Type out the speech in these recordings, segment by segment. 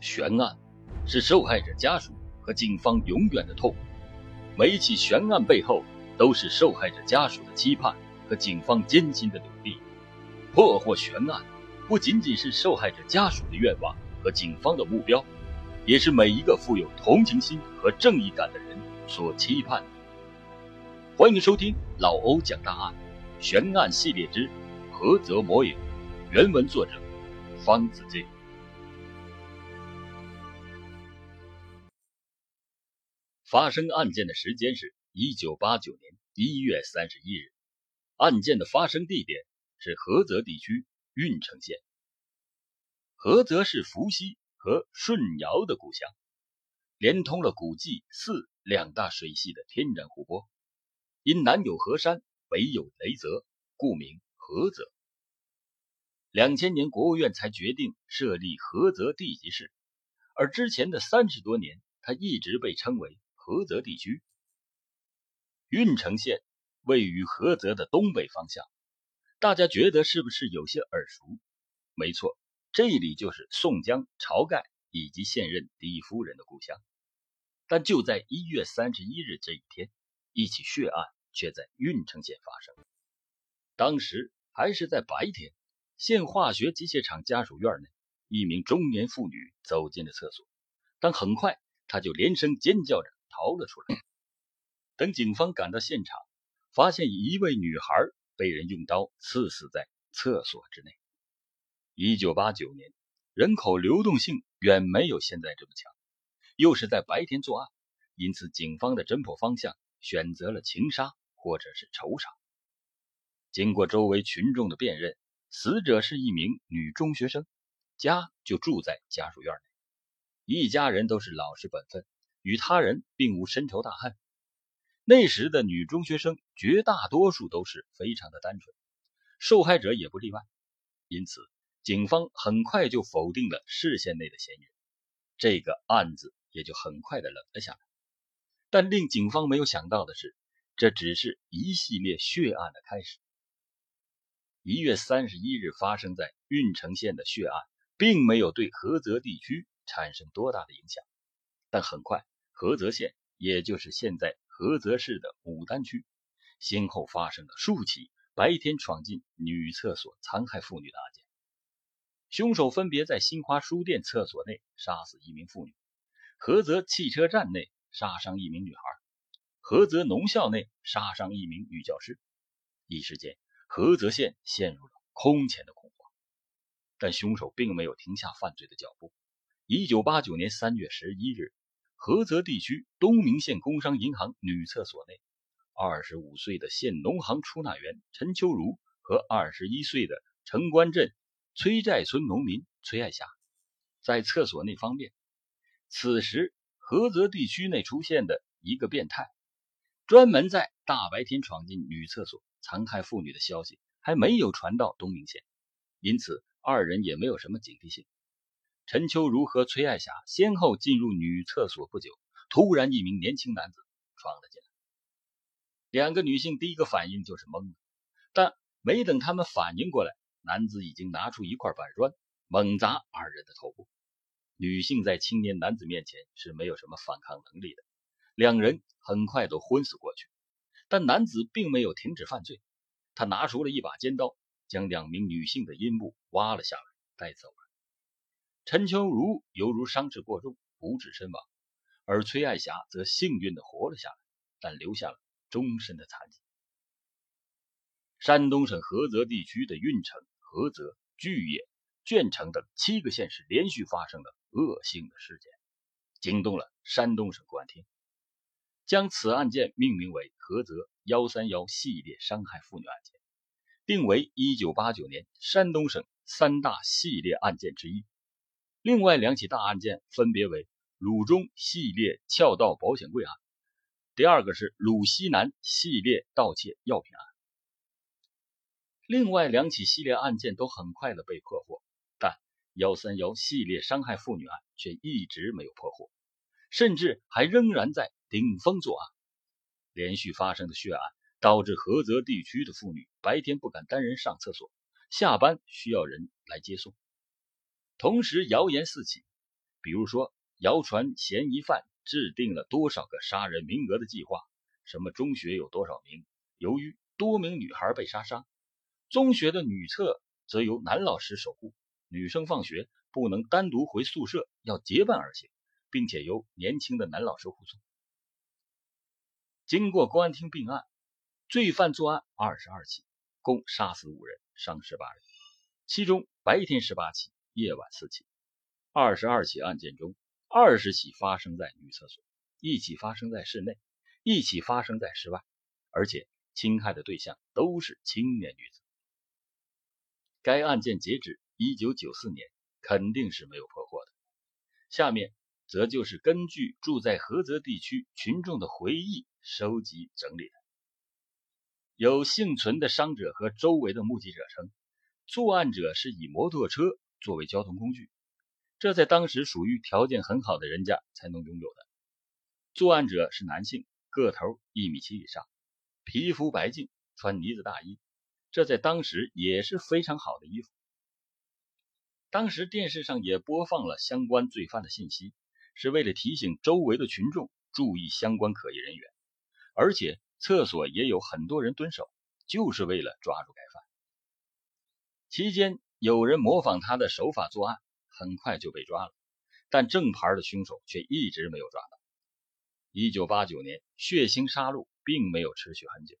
悬案是受害者家属和警方永远的痛。每一起悬案背后，都是受害者家属的期盼和警方艰辛的努力。破获悬案，不仅仅是受害者家属的愿望和警方的目标，也是每一个富有同情心和正义感的人所期盼。欢迎收听老欧讲大案悬案系列之菏泽魔影，原文作者方子敬。发生案件的时间是1989年1月31日，案件的发生地点是菏泽地区郓城县。菏泽是伏羲和舜尧的故乡，连通了古济泗两大水系的天然湖泊。因南有河山，北有雷泽，故名菏泽。两千年，国务院才决定设立菏泽地级市，而之前的三十多年，它一直被称为。菏泽地区，郓城县位于菏泽的东北方向，大家觉得是不是有些耳熟？没错，这里就是宋江、晁盖以及现任第一夫人的故乡。但就在一月三十一日这一天，一起血案却在郓城县发生。当时还是在白天，县化学机械厂家属院内，一名中年妇女走进了厕所，但很快她就连声尖叫着。逃了出来。等警方赶到现场，发现一位女孩被人用刀刺死在厕所之内。一九八九年，人口流动性远没有现在这么强，又是在白天作案，因此警方的侦破方向选择了情杀或者是仇杀。经过周围群众的辨认，死者是一名女中学生，家就住在家属院内，一家人都是老实本分。与他人并无深仇大恨。那时的女中学生绝大多数都是非常的单纯，受害者也不例外。因此，警方很快就否定了视线内的嫌疑人，这个案子也就很快的冷了下来。但令警方没有想到的是，这只是一系列血案的开始。一月三十一日发生在郓城县的血案，并没有对菏泽地区产生多大的影响，但很快。菏泽县，也就是现在菏泽市的牡丹区，先后发生了数起白天闯进女厕所残害妇女的案件。凶手分别在新华书店厕所内杀死一名妇女，菏泽汽车站内杀伤一名女孩，菏泽农校内杀伤一名女教师。一时间，菏泽县陷入了空前的恐慌。但凶手并没有停下犯罪的脚步。一九八九年三月十一日。菏泽地区东明县工商银行女厕所内，二十五岁的县农行出纳员陈秋如和二十一岁的城关镇崔寨村农民崔爱霞在厕所内方便。此时，菏泽地区内出现的一个变态，专门在大白天闯进女厕所残害妇女的消息还没有传到东明县，因此二人也没有什么警惕性。陈秋如和崔爱霞先后进入女厕所不久，突然一名年轻男子闯了进来。两个女性第一个反应就是懵了，但没等他们反应过来，男子已经拿出一块板砖猛砸二人的头部。女性在青年男子面前是没有什么反抗能力的，两人很快都昏死过去。但男子并没有停止犯罪，他拿出了一把尖刀，将两名女性的阴部挖了下来，带走了。陈秋如犹如伤势过重，不治身亡，而崔爱霞则幸运的活了下来，但留下了终身的残疾。山东省菏泽地区的郓城、菏泽、巨野、鄄城等七个县市连续发生了恶性的事件，惊动了山东省公安厅，将此案件命名为“菏泽幺三幺系列伤害妇女案件”，定为一九八九年山东省三大系列案件之一。另外两起大案件分别为鲁中系列撬盗保险柜案，第二个是鲁西南系列盗窃药品案。另外两起系列案件都很快的被破获，但幺三幺系列伤害妇女案却一直没有破获，甚至还仍然在顶风作案。连续发生的血案导致菏泽地区的妇女白天不敢单人上厕所，下班需要人来接送。同时，谣言四起，比如说谣传嫌疑犯制定了多少个杀人名额的计划，什么中学有多少名，由于多名女孩被杀伤，中学的女厕则由男老师守护，女生放学不能单独回宿舍，要结伴而行，并且由年轻的男老师护送。经过公安厅并案，罪犯作案二十二起，共杀死五人，伤十八人，其中白天十八起，夜晚四起。二十二起案件中，二十起发生在女厕所，一起发生在室内，一起发生在室外，而且侵害的对象都是青年女子。该案件截止一九九四年，肯定是没有破获的。下面则就是根据住在菏泽地区群众的回忆。收集整理的有幸存的伤者和周围的目击者称，作案者是以摩托车作为交通工具，这在当时属于条件很好的人家才能拥有的。作案者是男性，个头一米七以上，皮肤白净，穿呢子大衣，这在当时也是非常好的衣服。当时电视上也播放了相关罪犯的信息，是为了提醒周围的群众注意相关可疑人员。而且厕所也有很多人蹲守，就是为了抓住该犯。期间有人模仿他的手法作案，很快就被抓了，但正牌的凶手却一直没有抓到。一九八九年，血腥杀戮并没有持续很久，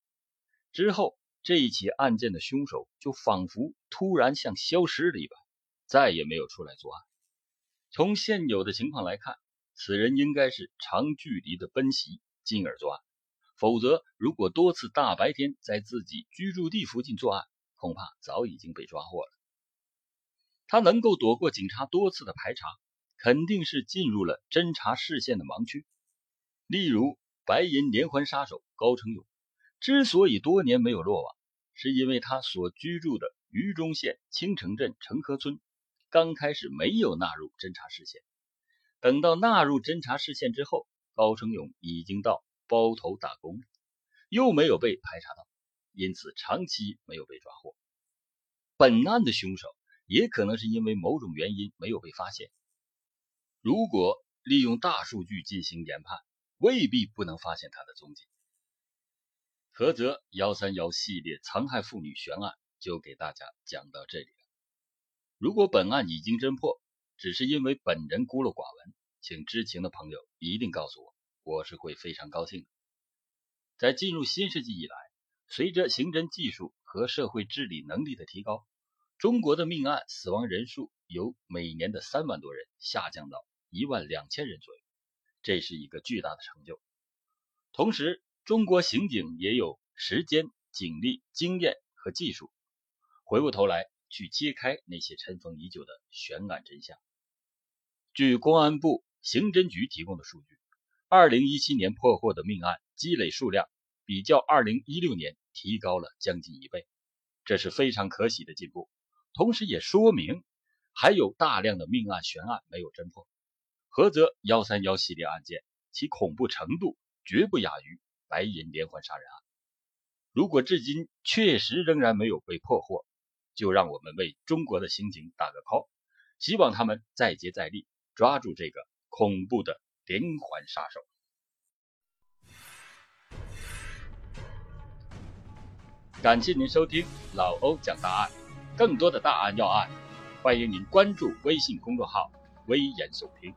之后这一起案件的凶手就仿佛突然像消失了一般，再也没有出来作案。从现有的情况来看，此人应该是长距离的奔袭，进而作案。否则，如果多次大白天在自己居住地附近作案，恐怕早已经被抓获了。他能够躲过警察多次的排查，肯定是进入了侦查视线的盲区。例如，白银连环杀手高成勇，之所以多年没有落网，是因为他所居住的榆中县青城镇城河村，刚开始没有纳入侦查视线。等到纳入侦查视线之后，高成勇已经到。包头打工了，又没有被排查到，因此长期没有被抓获。本案的凶手也可能是因为某种原因没有被发现。如果利用大数据进行研判，未必不能发现他的踪迹。菏泽幺三幺系列残害妇女悬案就给大家讲到这里了。如果本案已经侦破，只是因为本人孤陋寡闻，请知情的朋友一定告诉我。我是会非常高兴的。在进入新世纪以来，随着刑侦技术和社会治理能力的提高，中国的命案死亡人数由每年的三万多人下降到一万两千人左右，这是一个巨大的成就。同时，中国刑警也有时间、警力、经验和技术，回过头来去揭开那些尘封已久的悬案真相。据公安部刑侦局提供的数据。二零一七年破获的命案积累数量比较二零一六年提高了将近一倍，这是非常可喜的进步。同时也说明还有大量的命案悬案没有侦破。菏泽幺三幺系列案件其恐怖程度绝不亚于白银连环杀人案。如果至今确实仍然没有被破获，就让我们为中国的刑警打个 call，希望他们再接再厉，抓住这个恐怖的。连环杀手。感谢您收听老欧讲大案，更多的大案要案，欢迎您关注微信公众号“微言耸听”。